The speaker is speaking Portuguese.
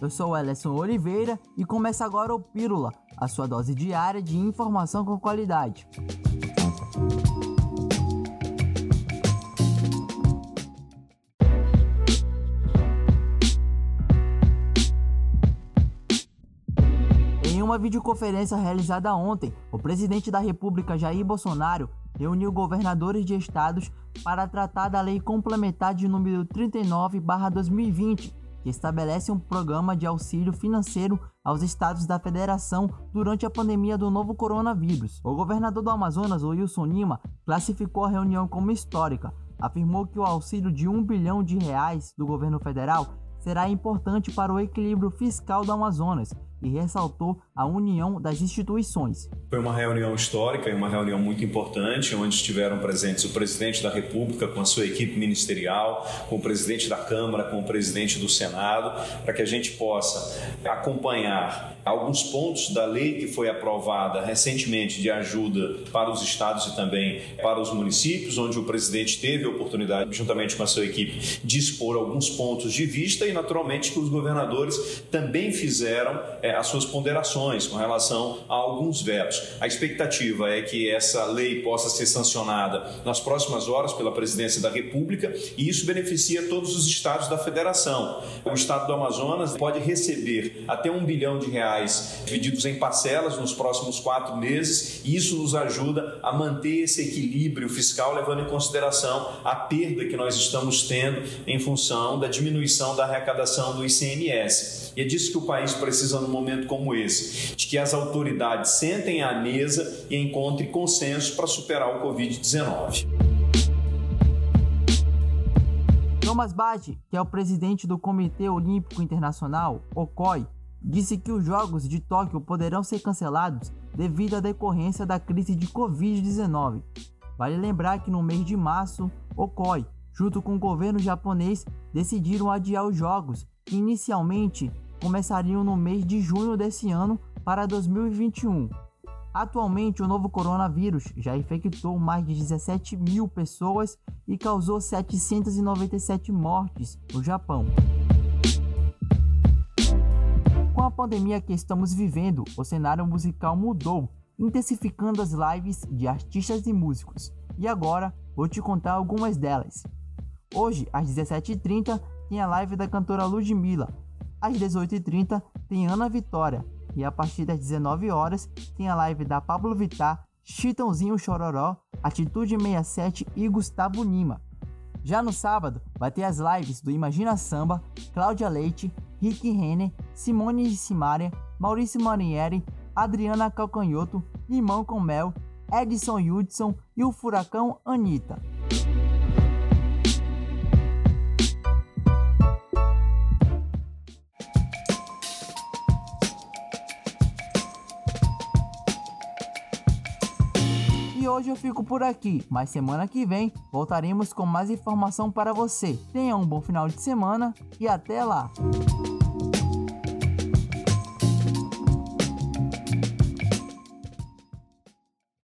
Eu sou o Ellison Oliveira e começa agora o Pílula, a sua dose diária de informação com qualidade. Em uma videoconferência realizada ontem, o presidente da República Jair Bolsonaro reuniu governadores de estados para tratar da Lei Complementar de número 39/2020, que estabelece um programa de auxílio financeiro aos estados da federação durante a pandemia do novo coronavírus. O governador do Amazonas, Wilson Lima, classificou a reunião como histórica. Afirmou que o auxílio de um bilhão de reais do governo federal será importante para o equilíbrio fiscal do Amazonas e ressaltou a união das instituições. Foi uma reunião histórica e uma reunião muito importante, onde estiveram presentes o presidente da República com a sua equipe ministerial, com o presidente da Câmara, com o presidente do Senado, para que a gente possa acompanhar alguns pontos da lei que foi aprovada recentemente de ajuda para os estados e também para os municípios, onde o presidente teve a oportunidade, juntamente com a sua equipe, de expor alguns pontos de vista e, naturalmente, que os governadores também fizeram é, as suas ponderações com relação a alguns vetos. A expectativa é que essa lei possa ser sancionada nas próximas horas pela presidência da República e isso beneficia todos os estados da federação. O estado do Amazonas pode receber até um bilhão de reais divididos em parcelas nos próximos quatro meses e isso nos ajuda a manter esse equilíbrio fiscal, levando em consideração a perda que nós estamos tendo em função da diminuição da arrecadação do ICMS. E é disso que o país precisa no momento como esse, de que as autoridades sentem à mesa e encontrem consenso para superar o Covid-19. Thomas Bach, que é o presidente do Comitê Olímpico Internacional, o COI, disse que os Jogos de Tóquio poderão ser cancelados devido à decorrência da crise de Covid-19. Vale lembrar que no mês de março, o COI, junto com o governo japonês, decidiram adiar os Jogos, que inicialmente começariam no mês de junho desse ano para 2021. Atualmente, o novo coronavírus já infectou mais de 17 mil pessoas e causou 797 mortes no Japão. Com a pandemia que estamos vivendo, o cenário musical mudou, intensificando as lives de artistas e músicos. E agora vou te contar algumas delas. Hoje, às 17h30, tem a live da cantora Ludmilla, às 18h30 tem Ana Vitória e a partir das 19 horas tem a live da Pablo Vittar, Chitãozinho Chororó, Atitude 67 e Gustavo Lima. Já no sábado vai ter as lives do Imagina Samba, Cláudia Leite, Rick Renner, Simone Simaria, Maurício Manieri, Adriana Calcanhoto, Limão com Mel, Edson Hudson e o Furacão Anitta. Hoje eu fico por aqui, mas semana que vem voltaremos com mais informação para você. Tenha um bom final de semana e até lá!